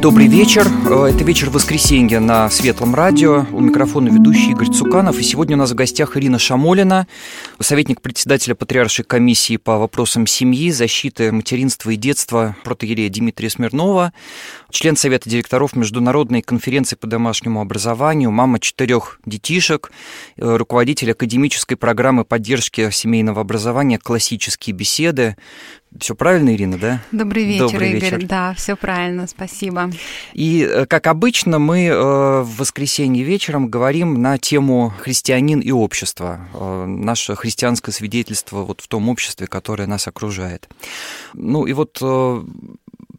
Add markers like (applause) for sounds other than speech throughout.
Добрый вечер. Э, это вечер воскресенья на Светлом радио. У микрофона ведущий Игорь Цуканов. И сегодня у нас в гостях Ирина Шамолина, советник председателя Патриаршей комиссии по вопросам семьи, защиты материнства и детства протоиерея Дмитрия Смирнова, член Совета директоров Международной конференции по домашнему образованию, мама четырех детишек, э, руководитель академической программы поддержки семейного образования «Классические беседы», все правильно, Ирина, да? Добрый вечер, Добрый Игорь. Вечер. Да, все правильно, спасибо. И, э, как обычно, мы э, в воскресенье вечером говорим на тему христианин и общество, э, наше христианское свидетельство вот в том обществе, которое нас окружает. Ну и вот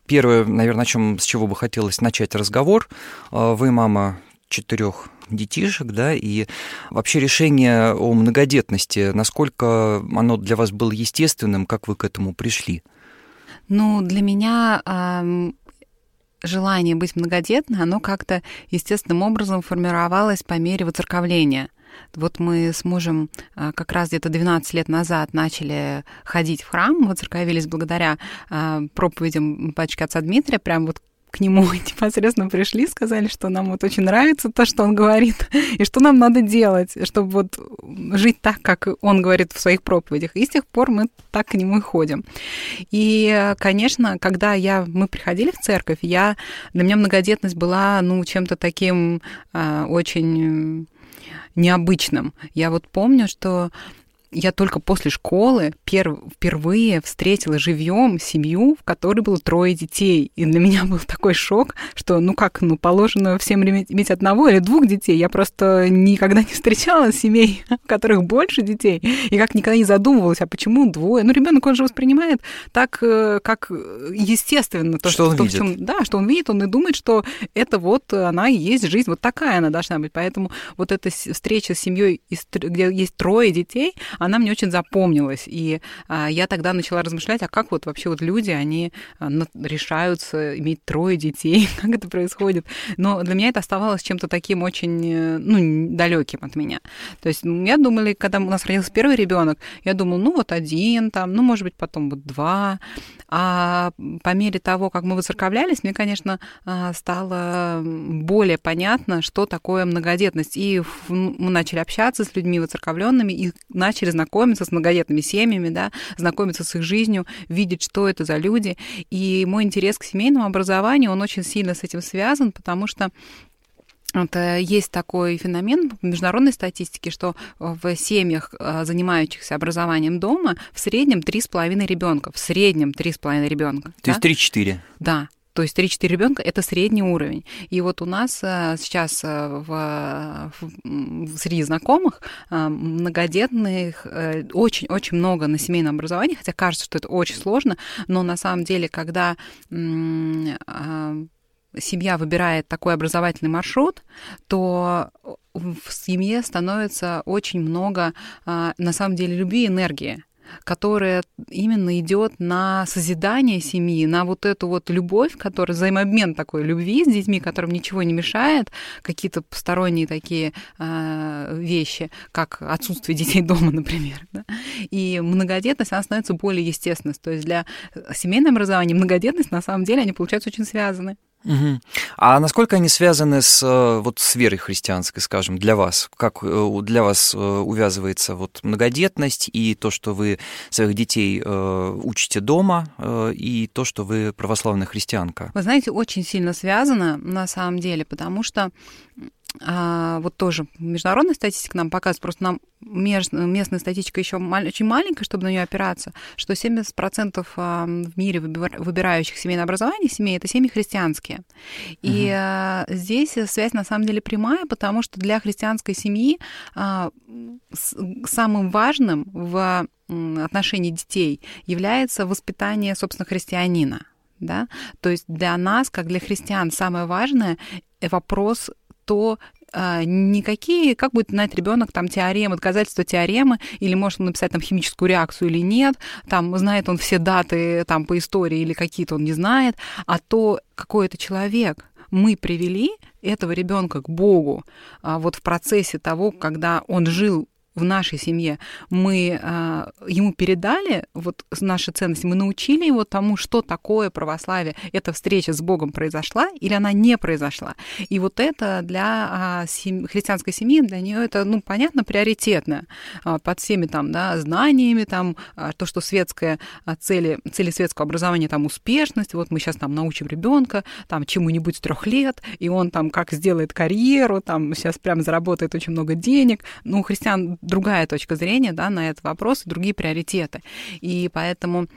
первое, наверное, о чем с чего бы хотелось начать разговор. Вы мама четырех детишек, да, и вообще решение о многодетности, насколько оно для вас было естественным, как вы к этому пришли? Ну, для меня э, желание быть многодетной, оно как-то естественным образом формировалось по мере воцерковления. Вот мы с мужем а, как раз где-то 12 лет назад начали ходить в храм, воцерковились благодаря а, проповедям батюшки отца Дмитрия, прям вот к нему (laughs) непосредственно пришли, сказали, что нам вот очень нравится то, что он говорит, (laughs) и что нам надо делать, чтобы вот жить так, как он говорит в своих проповедях. И с тех пор мы так к нему и ходим. И, конечно, когда я, мы приходили в церковь, я, для меня многодетность была, ну, чем-то таким э, очень необычным. Я вот помню, что я только после школы пер, впервые встретила живьем семью, в которой было трое детей. И для меня был такой шок, что ну как, ну положено всем иметь одного или двух детей. Я просто никогда не встречала семей, (laughs) в которых больше детей. И как никогда не задумывалась, а почему двое? Ну ребенок он же воспринимает так, э, как естественно. То, что, что он то, видит. Чем, да, что он видит, он и думает, что это вот она и есть жизнь, вот такая она должна быть. Поэтому вот эта встреча с семьей, где есть трое детей, она мне очень запомнилась. И а, я тогда начала размышлять, а как вот вообще вот люди, они а, решаются иметь трое детей, (laughs) как это происходит. Но для меня это оставалось чем-то таким очень, э, ну, далеким от меня. То есть я думала, когда у нас родился первый ребенок, я думала, ну, вот один там, ну, может быть, потом вот два. А по мере того, как мы воцерковлялись, мне, конечно, а, стало более понятно, что такое многодетность. И мы начали общаться с людьми воцерковленными и начали знакомиться с многодетными семьями, да, знакомиться с их жизнью, видеть, что это за люди. И мой интерес к семейному образованию, он очень сильно с этим связан, потому что это есть такой феномен в международной статистике, что в семьях, э, занимающихся образованием дома, в среднем 3,5 ребенка. В среднем 3,5 ребенка. То да? есть 3-4. Да. То есть 3-4 ребенка это средний уровень. И вот у нас э, сейчас э, в, в, среди знакомых э, многодетных очень-очень много на семейном образовании, хотя кажется, что это очень сложно, но на самом деле, когда семья выбирает такой образовательный маршрут, то в семье становится очень много, на самом деле, любви и энергии которая именно идет на созидание семьи, на вот эту вот любовь, которая взаимообмен такой любви с детьми, которым ничего не мешает, какие-то посторонние такие э, вещи, как отсутствие детей дома, (laughs) например. Да? И многодетность, она становится более естественной. То есть для семейного образования многодетность, на самом деле, они получаются очень связаны. Угу. А насколько они связаны с, э, вот, с верой христианской, скажем, для вас? Как э, для вас э, увязывается вот многодетность и то, что вы своих детей учите дома, и то, что вы православная христианка? Вы знаете, очень сильно связано на самом деле, потому что а, вот тоже международная статистика нам показывает, просто нам местная статистика еще очень маленькая, чтобы на нее опираться, что 70% а, в мире выбирающих семейное образование семей это семьи христианские. И угу. здесь связь на самом деле прямая, потому что для христианской семьи а, самым важным в отношении детей является воспитание, собственно, христианина. Да? То есть для нас, как для христиан, самое важное вопрос то а, никакие, как будет знать ребенок там теоремы, доказательства теоремы, или может он написать там химическую реакцию или нет, там знает он все даты там по истории или какие-то он не знает, а то, какой это человек. Мы привели этого ребенка к Богу а вот в процессе того, когда он жил в нашей семье мы э, ему передали вот наши ценности, мы научили его тому, что такое православие. Эта встреча с Богом произошла или она не произошла. И вот это для э, сем... христианской семьи, для нее это, ну, понятно, приоритетно. Э, под всеми там, да, знаниями, там, э, то, что светское, э, цели, цели светского образования, там, успешность, вот мы сейчас там научим ребенка там чему-нибудь трех лет, и он там как сделает карьеру, там сейчас прям заработает очень много денег. Ну, христиан другая точка зрения да, на этот вопрос другие приоритеты. И поэтому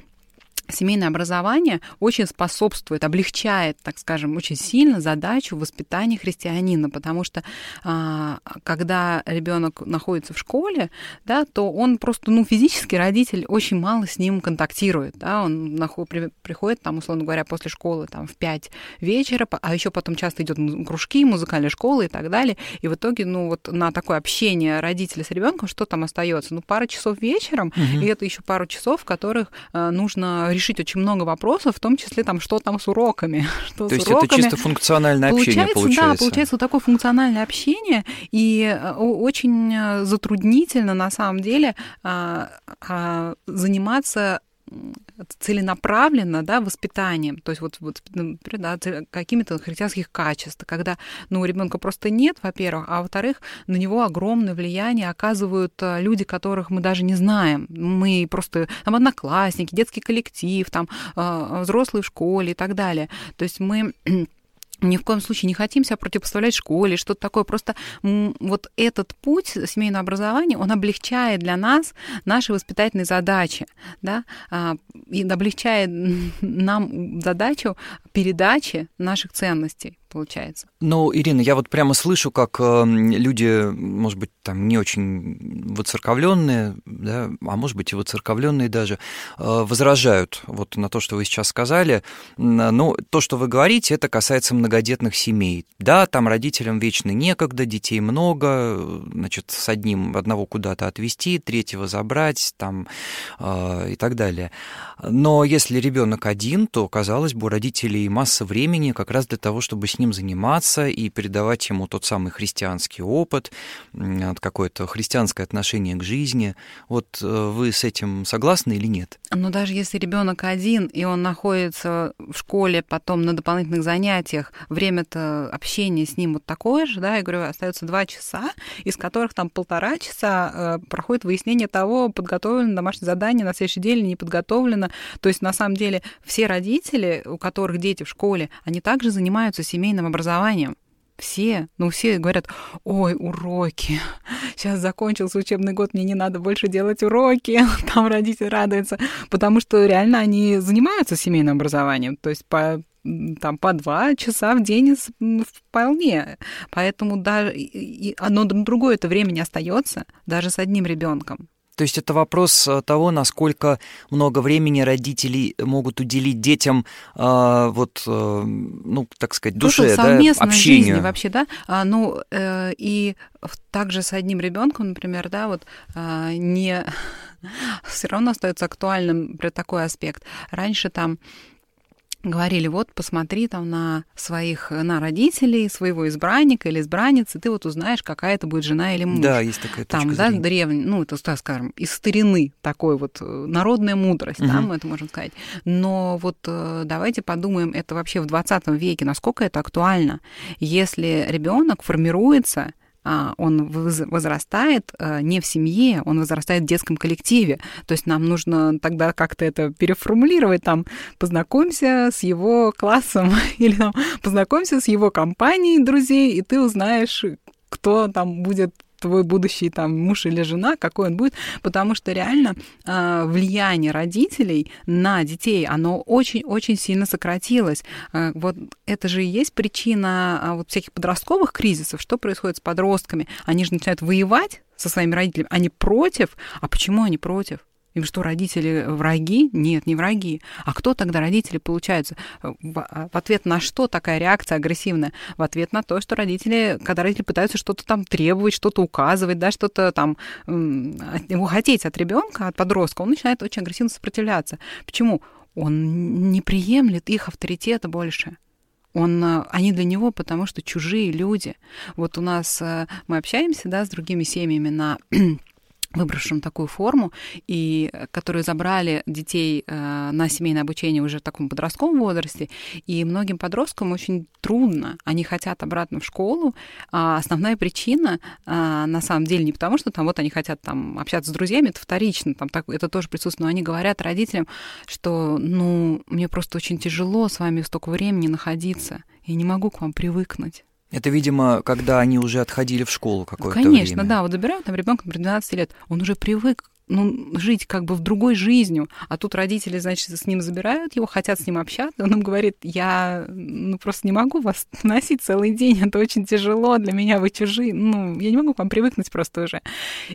семейное образование очень способствует, облегчает, так скажем, очень сильно задачу воспитания христианина, потому что а, когда ребенок находится в школе, да, то он просто, ну, физически родитель очень мало с ним контактирует, да, он приходит там, условно говоря, после школы там в 5 вечера, а еще потом часто идет кружки, музыкальные школы и так далее, и в итоге, ну, вот на такое общение родителя с ребенком, что там остается? Ну, пара часов вечером, угу. и это еще пару часов, в которых а, нужно решить очень много вопросов, в том числе там, что там с уроками. (laughs) Что То с есть уроками. это чисто функциональное общение получается? Да, получается вот такое функциональное общение, и э, очень э, затруднительно на самом деле а, а, заниматься целенаправленно, да, воспитанием, то есть вот, вот например, да, какими-то христианских качеств, когда, ну, у ребенка просто нет, во-первых, а во-вторых, на него огромное влияние оказывают э, люди, которых мы даже не знаем. Мы просто там одноклассники, детский коллектив, там э, взрослые в школе и так далее. То есть мы ни в коем случае не хотим себя противопоставлять школе, что-то такое. Просто вот этот путь семейного образования, он облегчает для нас наши воспитательные задачи, да, а, и облегчает (laughs) нам задачу передачи наших ценностей получается. Ну, Ирина, я вот прямо слышу, как э, люди, может быть, там не очень воцерковленные, да, а может быть и воцерковленные даже, э, возражают вот на то, что вы сейчас сказали. Ну, то, что вы говорите, это касается многодетных семей. Да, там родителям вечно некогда, детей много, значит, с одним одного куда-то отвезти, третьего забрать, там э, и так далее. Но если ребенок один, то, казалось бы, у родителей масса времени как раз для того, чтобы с ним заниматься и передавать ему тот самый христианский опыт, какое-то христианское отношение к жизни. Вот э, вы с этим согласны или нет? Но даже если ребенок один, и он находится в школе, потом на дополнительных занятиях, время-то общения с ним вот такое же, да, я говорю, остается два часа, из которых там полтора часа э, проходит выяснение того, подготовлено домашнее задание на следующий день или не подготовлено. То есть, на самом деле, все родители, у которых дети в школе, они также занимаются семейным образованием. Все, ну все говорят, ой, уроки, сейчас закончился учебный год, мне не надо больше делать уроки, (laughs) там родитель радуется, потому что реально они занимаются семейным образованием, то есть по там по два часа в день вполне. Поэтому даже и одно другое это время не остается, даже с одним ребенком. То есть это вопрос э, того, насколько много времени родители могут уделить детям, э, вот, э, ну, так сказать, душе, да, общению. жизни вообще, да. А, ну, э, и также с одним ребенком, например, да, вот э, не (laughs) все равно остается актуальным такой аспект. Раньше там говорили, вот посмотри там на своих, на родителей, своего избранника или избранницы, ты вот узнаешь, какая это будет жена или муж. Да, есть такая Там, точка да, зрения. древний, ну, это, так скажем, из старины такой вот э, народная мудрость, угу. да, мы это можем сказать. Но вот э, давайте подумаем, это вообще в 20 веке, насколько это актуально. Если ребенок формируется он возрастает э, не в семье, он возрастает в детском коллективе. То есть нам нужно тогда как-то это переформулировать, там, познакомься с его классом (laughs) или там, познакомься с его компанией друзей, и ты узнаешь, кто там будет твой будущий там муж или жена, какой он будет, потому что реально э, влияние родителей на детей, оно очень-очень сильно сократилось. Э, вот это же и есть причина э, вот всяких подростковых кризисов. Что происходит с подростками? Они же начинают воевать со своими родителями. Они против. А почему они против? Им что, родители враги? Нет, не враги. А кто тогда родители получаются? В, а, в ответ на что такая реакция агрессивная? В ответ на то, что родители, когда родители пытаются что-то там требовать, что-то указывать, да, что-то там от него хотеть от ребенка, от подростка, он начинает очень агрессивно сопротивляться. Почему? Он не приемлет их авторитета больше. Он, а, они для него потому что чужие люди. Вот у нас э, мы общаемся да, с другими семьями на выбравшим такую форму, и э, которые забрали детей э, на семейное обучение уже в таком подростковом возрасте. И многим подросткам очень трудно. Они хотят обратно в школу. А основная причина, а, на самом деле, не потому, что там вот они хотят там общаться с друзьями, это вторично, там так, это тоже присутствует, но они говорят родителям, что, ну, мне просто очень тяжело с вами столько времени находиться, я не могу к вам привыкнуть. Это, видимо, когда они уже отходили в школу какое-то Конечно, время. Да. Вот забирают там ребенка, 12 лет, он уже привык ну, жить как бы в другой жизнью. А тут родители, значит, с ним забирают его, хотят с ним общаться. Он им говорит, я ну, просто не могу вас (laughs) носить целый день, это очень тяжело для меня, вы чужие. Ну, я не могу к вам привыкнуть просто уже.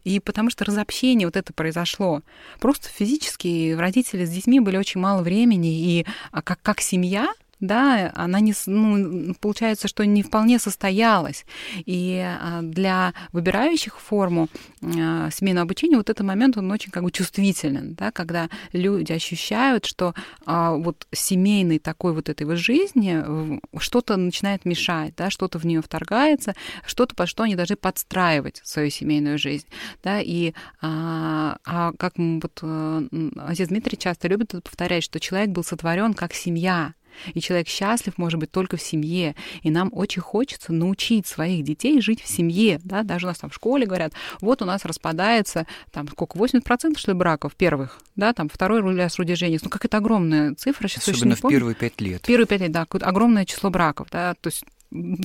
И потому что разобщение вот это произошло. Просто физически родители с детьми были очень мало времени, и а как, как семья да, она не, ну, получается, что не вполне состоялась. И а, для выбирающих форму а, семейного обучения вот этот момент, он очень как бы чувствителен, да, когда люди ощущают, что а, вот семейной такой вот этой вот жизни что-то начинает мешать, да, что-то в нее вторгается, что-то, под что они должны подстраивать свою семейную жизнь, да, и а, а как вот э, отец Дмитрий часто любит повторять, что человек был сотворен как семья, и человек счастлив, может быть, только в семье. И нам очень хочется научить своих детей жить в семье. Да? Даже у нас там в школе говорят, вот у нас распадается, там, сколько, 80% что ли браков первых, да, там, второй руля с женись. Ну, как это огромная цифра. Сейчас Особенно в первые пять лет. Первые пять лет, да, огромное число браков, да, то есть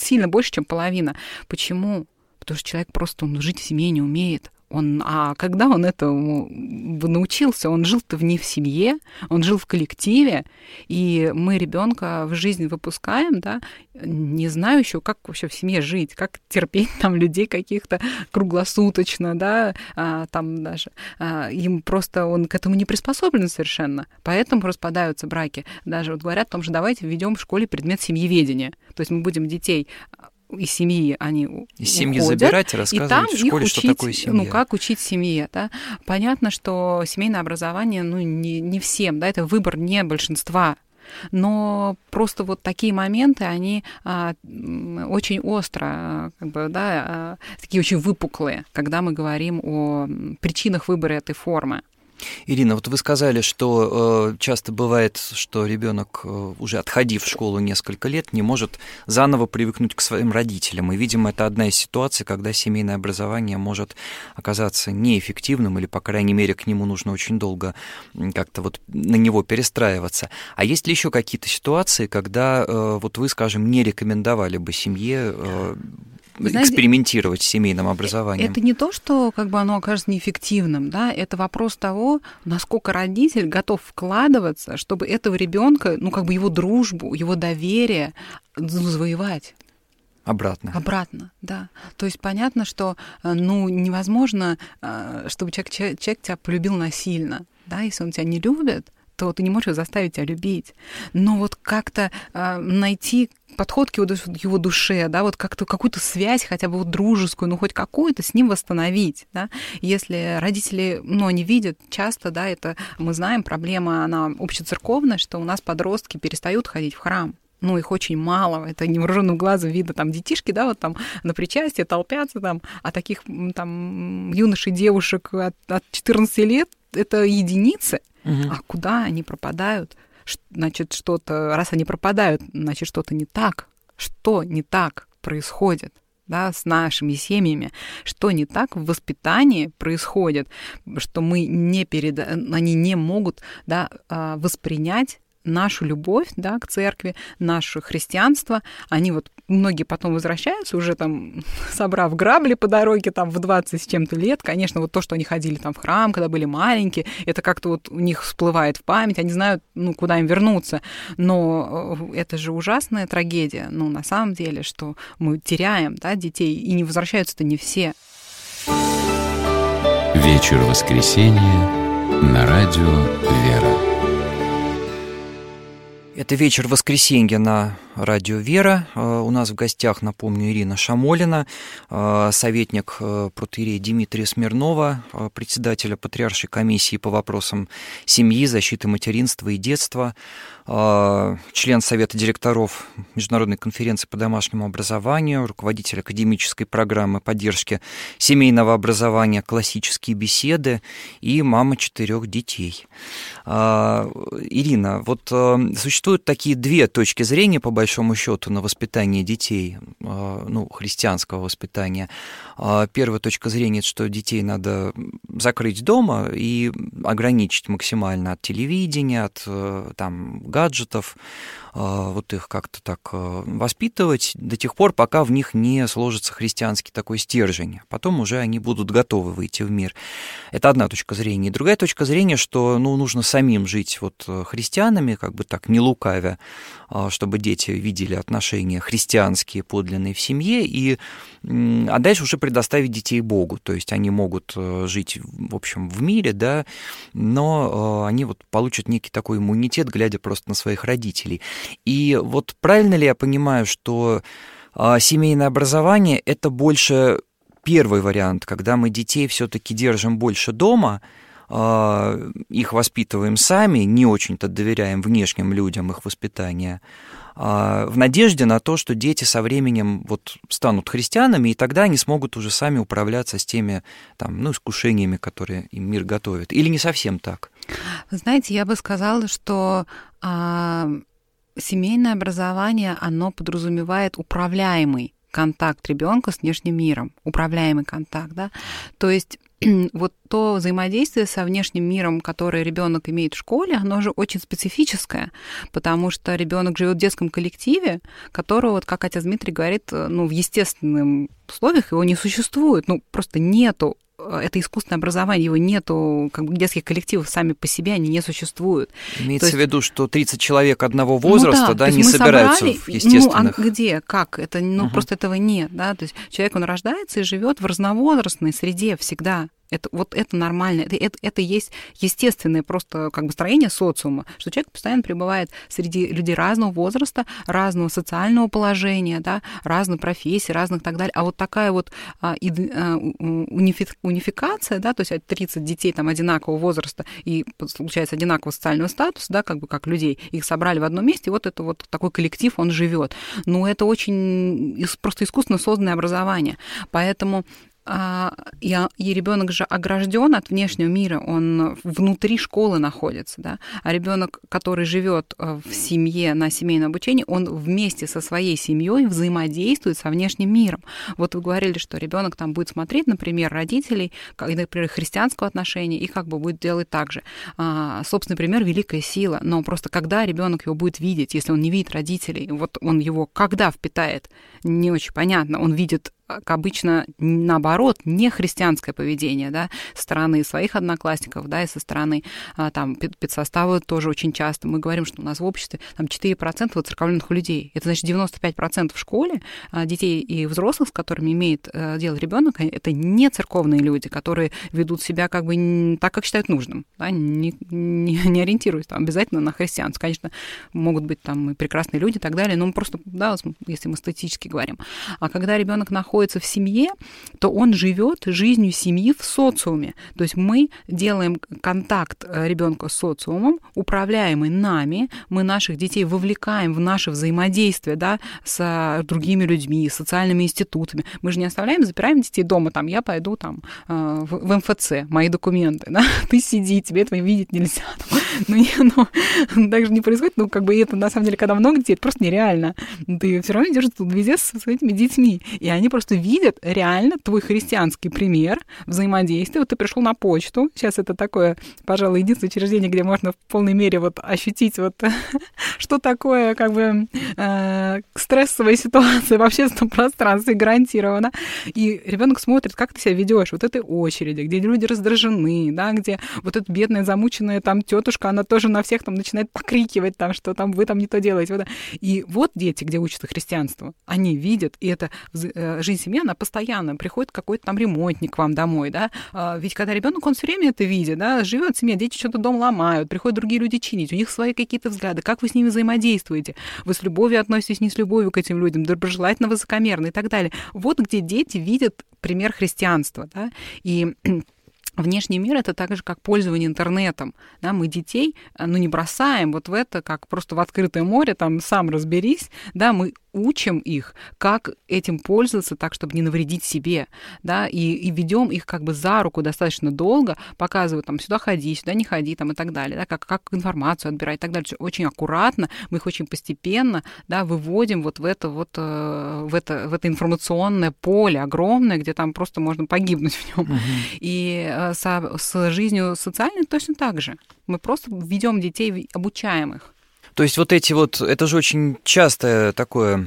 сильно больше, чем половина. Почему? Потому что человек просто он жить в семье не умеет. Он, а когда он этому научился, он жил-то не в семье, он жил в коллективе, и мы ребенка в жизнь выпускаем, да, не знаю еще, как вообще в семье жить, как терпеть там людей каких-то круглосуточно, да, а, там даже а, им просто он к этому не приспособлен совершенно, поэтому распадаются браки. Даже вот говорят о том же, давайте введем в школе предмет семьеведения, то есть мы будем детей из семьи они из семьи забирать и рассказывать и там в школе, их учить, что такое семья. Ну, как учить семье, да. Понятно, что семейное образование, ну, не, не всем, да, это выбор не большинства но просто вот такие моменты, они а, очень остро, как бы, да, а, такие очень выпуклые, когда мы говорим о причинах выбора этой формы. Ирина, вот вы сказали, что э, часто бывает, что ребенок, э, уже отходив в школу несколько лет, не может заново привыкнуть к своим родителям. И, видимо, это одна из ситуаций, когда семейное образование может оказаться неэффективным, или, по крайней мере, к нему нужно очень долго как-то вот на него перестраиваться. А есть ли еще какие-то ситуации, когда э, вот вы, скажем, не рекомендовали бы семье э, знаете, экспериментировать с семейным образованием. Это не то, что как бы оно окажется неэффективным, да, это вопрос того, насколько родитель готов вкладываться, чтобы этого ребенка, ну как бы его дружбу, его доверие завоевать. Обратно. Обратно, да. То есть понятно, что э, ну, невозможно, э, чтобы человек, человек тебя полюбил насильно. Да, если он тебя не любит, то ты не можешь заставить тебя любить. Но вот как-то э, найти подход к его, его душе, да, вот как-то какую-то связь, хотя бы вот дружескую, ну хоть какую-то с ним восстановить, да. Если родители, ну, они видят часто, да, это мы знаем, проблема, она общецерковная, что у нас подростки перестают ходить в храм ну, их очень мало, это невооруженным глазом видно, там детишки, да, вот там на причастие толпятся там, а таких там юношей, девушек от, от 14 лет это единицы, а куда они пропадают? Значит, что-то, раз они пропадают, значит, что-то не так. Что не так происходит? да, с нашими семьями, что не так в воспитании происходит, что мы не перед, они не могут да, а, воспринять нашу любовь да, к церкви, наше христианство, они вот многие потом возвращаются, уже там (laughs) собрав грабли по дороге там в 20 с чем-то лет. Конечно, вот то, что они ходили там в храм, когда были маленькие, это как-то вот у них всплывает в память, они знают, ну, куда им вернуться. Но э, это же ужасная трагедия, ну, на самом деле, что мы теряем, да, детей, и не возвращаются-то не все. Вечер воскресенья на радио «Вера». Это вечер воскресенья на радио «Вера». Э, у нас в гостях, напомню, Ирина Шамолина, э, советник э, протеерея Дмитрия Смирнова, председателя Патриаршей комиссии по вопросам семьи, защиты материнства и детства, член Совета директоров Международной конференции по домашнему образованию, руководитель академической программы поддержки семейного образования «Классические беседы» и мама четырех детей. Ирина, вот существуют такие две точки зрения по большому счету на воспитание детей, а, ну, христианского воспитания. А, первая точка зрения, что детей надо закрыть дома и ограничить максимально от телевидения, от э, там, гаджетов, вот их как-то так э, воспитывать до тех пор, пока в них не сложится христианский такой стержень. Потом уже они будут готовы выйти в мир. Это одна точка зрения. И другая точка зрения, что ну, нужно самим жить вот э, христианами, как бы так не лукавя, а, чтобы дети видели отношения христианские, подлинные в семье, и, а дальше уже предоставить детей Богу. То есть они могут э, жить, в общем, в мире, да, но они вот получат некий такой иммунитет, глядя просто на своих родителей. И вот правильно ли я понимаю, что а, семейное образование это больше первый вариант, когда мы детей все-таки держим больше дома, а, их воспитываем сами, не очень-то доверяем внешним людям их воспитания, а, в надежде на то, что дети со временем вот станут христианами, и тогда они смогут уже сами управляться с теми там, ну, искушениями, которые им мир готовит. Или не совсем так? Знаете, я бы сказала, что семейное образование, оно подразумевает управляемый контакт ребенка с внешним миром, управляемый контакт, да. То есть (clears throat) вот то взаимодействие со внешним миром, которое ребенок имеет в школе, оно же очень специфическое, потому что ребенок живет в детском коллективе, которого, вот как отец Дмитрий говорит, ну, в естественных условиях его не существует, ну, просто нету Э, это искусственное образование, его нету, как бы детских коллективов сами по себе, они не существуют. Имеется есть, в виду, что 30 человек одного возраста, ну, да, да не собираются собрали, в естественных... Ну, а где, как? Это, ну, угу. просто этого нет, да, то есть человек, он рождается и живет в разновозрастной среде всегда, это, вот это нормально, это, это, это есть естественное просто как бы строение социума, что человек постоянно пребывает среди людей разного возраста, разного социального положения, да, разной профессии, разных так далее. А вот такая вот а, и, а, унифи, унификация, да, то есть 30 детей там одинакового возраста и получается одинакового социального статуса, да, как бы как людей, их собрали в одном месте, вот это вот такой коллектив, он живет. Но это очень просто искусственно созданное образование. Поэтому а, и, и ребенок же огражден от внешнего мира, он внутри школы находится, да, а ребенок, который живет э, в семье на семейном обучении, он вместе со своей семьей взаимодействует со внешним миром. Вот вы говорили, что ребенок там будет смотреть, например, родителей, например, христианского отношения, и как бы будет делать так же. А, собственный пример великая сила, но просто когда ребенок его будет видеть, если он не видит родителей, вот он его когда впитает, не очень понятно, он видит обычно наоборот не христианское поведение, да, со стороны своих одноклассников, да, и со стороны а, там педсостава тоже очень часто. Мы говорим, что у нас в обществе там 4% воцерковленных людей. Это значит 95% в школе а, детей и взрослых, с которыми имеет а, дело ребенок, это не церковные люди, которые ведут себя как бы так, как считают нужным, да, не, не, не ориентируясь там обязательно на христианство. Конечно, могут быть там и прекрасные люди и так далее, но мы просто, да, если мы статически говорим. А когда ребенок находится находится в семье, то он живет жизнью семьи в социуме. То есть мы делаем контакт э, ребенка с социумом, управляемый нами, мы наших детей вовлекаем в наше взаимодействие да, с другими людьми, с социальными институтами. Мы же не оставляем, запираем детей дома, там, я пойду там э, в, МФЦ, мои документы, да? (laughs) ты сиди, тебе этого видеть нельзя. (laughs) Ну, не, ну, (laughs) так же не происходит, ну, как бы это, на самом деле, когда много детей, это просто нереально. Ты все равно идешь тут везде со своими детьми, и они просто просто видят реально твой христианский пример взаимодействия. Вот ты пришел на почту. Сейчас это такое, пожалуй, единственное учреждение, где можно в полной мере вот ощутить вот (laughs) что такое как бы э, стрессовая ситуация в общественном пространстве гарантированно. И ребенок смотрит, как ты себя ведешь вот этой очереди, где люди раздражены, да, где вот эта бедная замученная там тетушка, она тоже на всех там начинает покрикивать там, что там вы там не то делаете. Вот. И вот дети, где учатся христианству, они видят, и это жизнь жизнь семьи, она постоянно. Приходит какой-то там ремонтник к вам домой, да. А, ведь когда ребенок, он все время это видит, да, живет семья, дети что-то дом ломают, приходят другие люди чинить, у них свои какие-то взгляды. Как вы с ними взаимодействуете? Вы с любовью относитесь, не с любовью к этим людям, доброжелательно, высокомерно и так далее. Вот где дети видят пример христианства, да, и Внешний мир это так же, как пользование интернетом. Да, мы детей ну, не бросаем вот в это, как просто в открытое море, там сам разберись. Да, мы учим их, как этим пользоваться так, чтобы не навредить себе, да, и, и ведем их как бы за руку достаточно долго, показывая там сюда ходи, сюда не ходи, там и так далее, да, как, как информацию отбирать и так далее. Очень аккуратно, мы их очень постепенно, да, выводим вот в это вот, э, в это, в это информационное поле огромное, где там просто можно погибнуть в нем. Uh-huh. И э, со, с жизнью социальной точно так же. Мы просто ведем детей, обучаем их. То есть вот эти вот, это же очень частое такое э,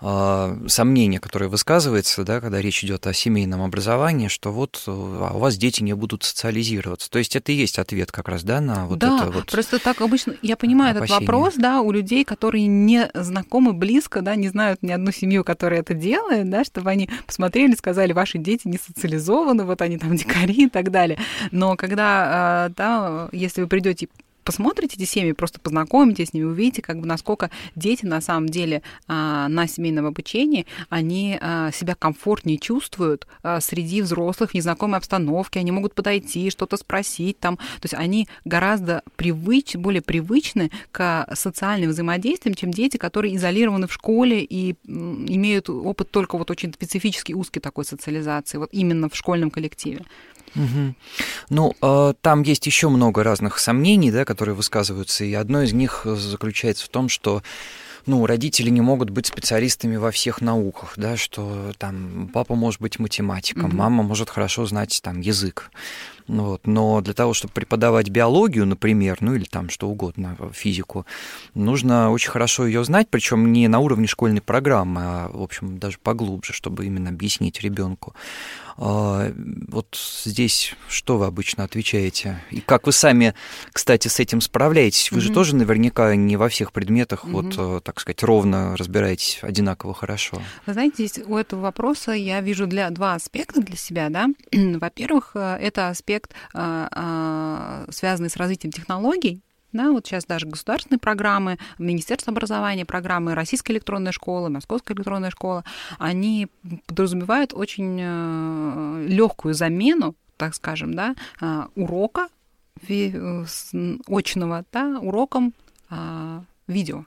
сомнение, которое высказывается, да, когда речь идет о семейном образовании, что вот а у вас дети не будут социализироваться. То есть это и есть ответ как раз, да, на вот да, это вот. Просто так обычно, я понимаю опасение. этот вопрос, да, у людей, которые не знакомы близко, да, не знают ни одну семью, которая это делает, да, чтобы они посмотрели, сказали, ваши дети не социализованы, вот они там дикари и так далее. Но когда, а, да, если вы придете посмотрите эти семьи, просто познакомитесь с ними, увидите, как бы насколько дети на самом деле а, на семейном обучении, они а, себя комфортнее чувствуют а, среди взрослых в незнакомой обстановке, они могут подойти, что-то спросить там, то есть они гораздо привыч, более привычны к социальным взаимодействиям, чем дети, которые изолированы в школе и имеют опыт только вот очень специфический, узкий такой социализации, вот именно в школьном коллективе. Угу. Ну, там есть еще много разных сомнений, да, которые высказываются, и одно из них заключается в том, что ну, родители не могут быть специалистами во всех науках, да, что там папа может быть математиком, угу. мама может хорошо знать там язык. Вот. Но для того, чтобы преподавать биологию, например, ну или там что угодно, физику, нужно очень хорошо ее знать, причем не на уровне школьной программы, а, в общем, даже поглубже, чтобы именно объяснить ребенку. А, вот здесь что вы обычно отвечаете? И как вы сами, кстати, с этим справляетесь? Вы mm-hmm. же тоже наверняка не во всех предметах, mm-hmm. вот, э, так сказать, ровно разбираетесь одинаково хорошо. Вы знаете, здесь у этого вопроса я вижу для, два аспекта для себя. Да? (clears throat) Во-первых, э, это аспект, э, связанный с развитием технологий, да, вот сейчас даже государственные программы, Министерство образования, программы Российская электронная школа, Московская электронная школа, они подразумевают очень э, легкую замену, так скажем, да, э, урока очного, да, уроком а, видео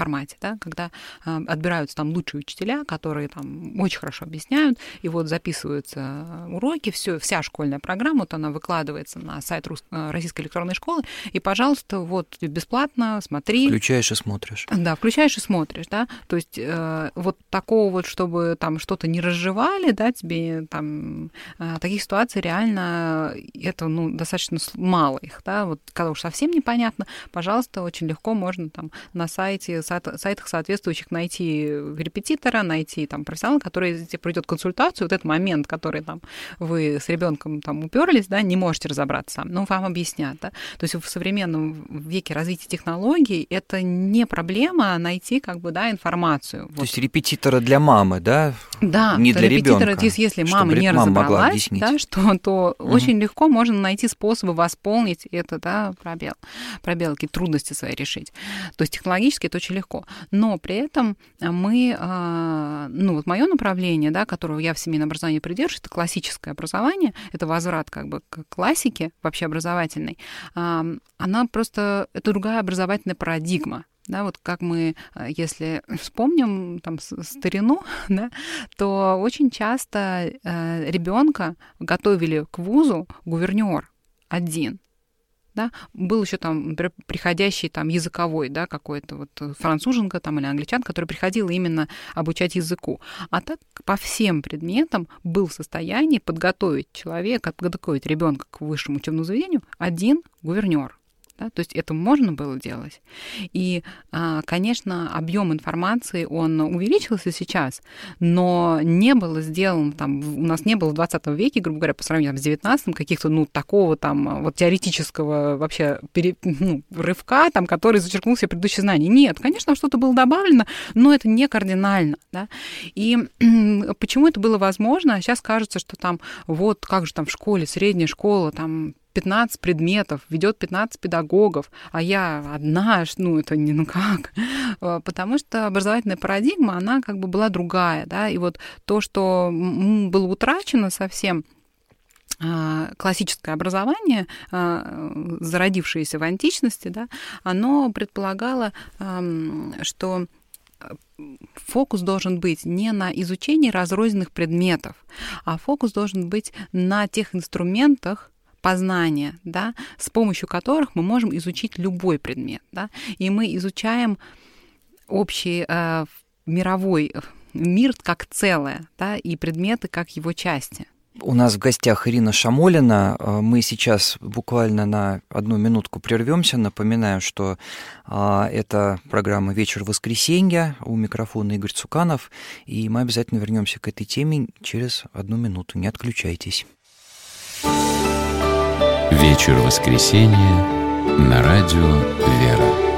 формате, да, когда э, отбираются там лучшие учителя, которые там очень хорошо объясняют, и вот записываются уроки, все, вся школьная программа, вот она выкладывается на сайт Рус... Э, Российской электронной школы, и, пожалуйста, вот бесплатно смотри. Включаешь и смотришь. Да, включаешь и смотришь, да, то есть э, вот такого вот, чтобы там что-то не разжевали, да, тебе там э, таких ситуаций реально это, ну, достаточно мало их, да, вот когда уж совсем непонятно, пожалуйста, очень легко можно там на сайте сайтах соответствующих найти репетитора, найти там профессионала, который тебе пройдет консультацию, вот этот момент, который там вы с ребенком там уперлись, да, не можете разобраться но вам объяснят, да. То есть в современном веке развития технологий это не проблема найти как бы, да, информацию. То вот. есть репетитора для мамы, да? Да, не для ребенка. Если мама не мама разобралась, да, что, то угу. очень легко можно найти способы восполнить это, да, пробел, пробел, какие трудности свои решить. То есть технологически это очень очень легко. Но при этом мы, а, ну вот мое направление, да, которого я в семейном образовании придерживаюсь, это классическое образование, это возврат как бы к классике вообще образовательной. Она просто, это другая образовательная парадигма. Да, вот как мы, а, если (laughs) вспомним там старину, (laughs) да, то очень часто э, ребенка готовили к вузу гувернер один да, был еще там, например, приходящий там языковой, да, какой-то вот э, француженка там или англичан, который приходил именно обучать языку. А так по всем предметам был в состоянии подготовить человека, подготовить ребенка к высшему учебному заведению один гувернер Да? То есть это можно было делать. И, а, конечно, объем информации, он увеличился сейчас, но не было сделано, там, у нас не было в 20 веке, грубо говоря, по сравнению с 19 каких-то, ну, такого там вот теоретического вообще пере, ну, рывка, там, который зачеркнул все предыдущие знания. Нет, конечно, что-то было добавлено, но это не кардинально. Да? И (clears throat) почему это было возможно? Сейчас кажется, что там вот как же там в школе, средняя школа, там 15 предметов, ведет 15 педагогов, а я одна, ну это не ну как, (laughs) а, потому что образовательная парадигма, она как бы была другая, да, и вот то, что было утрачено совсем, а, классическое образование, а, зародившееся в античности, да, оно предполагало, что фокус должен быть не на изучении разрозненных предметов, а фокус должен быть на тех инструментах, познания, да, с помощью которых мы можем изучить любой предмет. Да, и мы изучаем общий э, мировой мир как целое, да, и предметы как его части. У нас в гостях Ирина Шамолина. Э, мы сейчас буквально на одну минутку прервемся. Напоминаю, что а, это программа «Вечер воскресенья». У микрофона Игорь Цуканов. И мы обязательно вернемся к этой теме через одну минуту. Не отключайтесь. Вечер воскресенья на радио «Вера».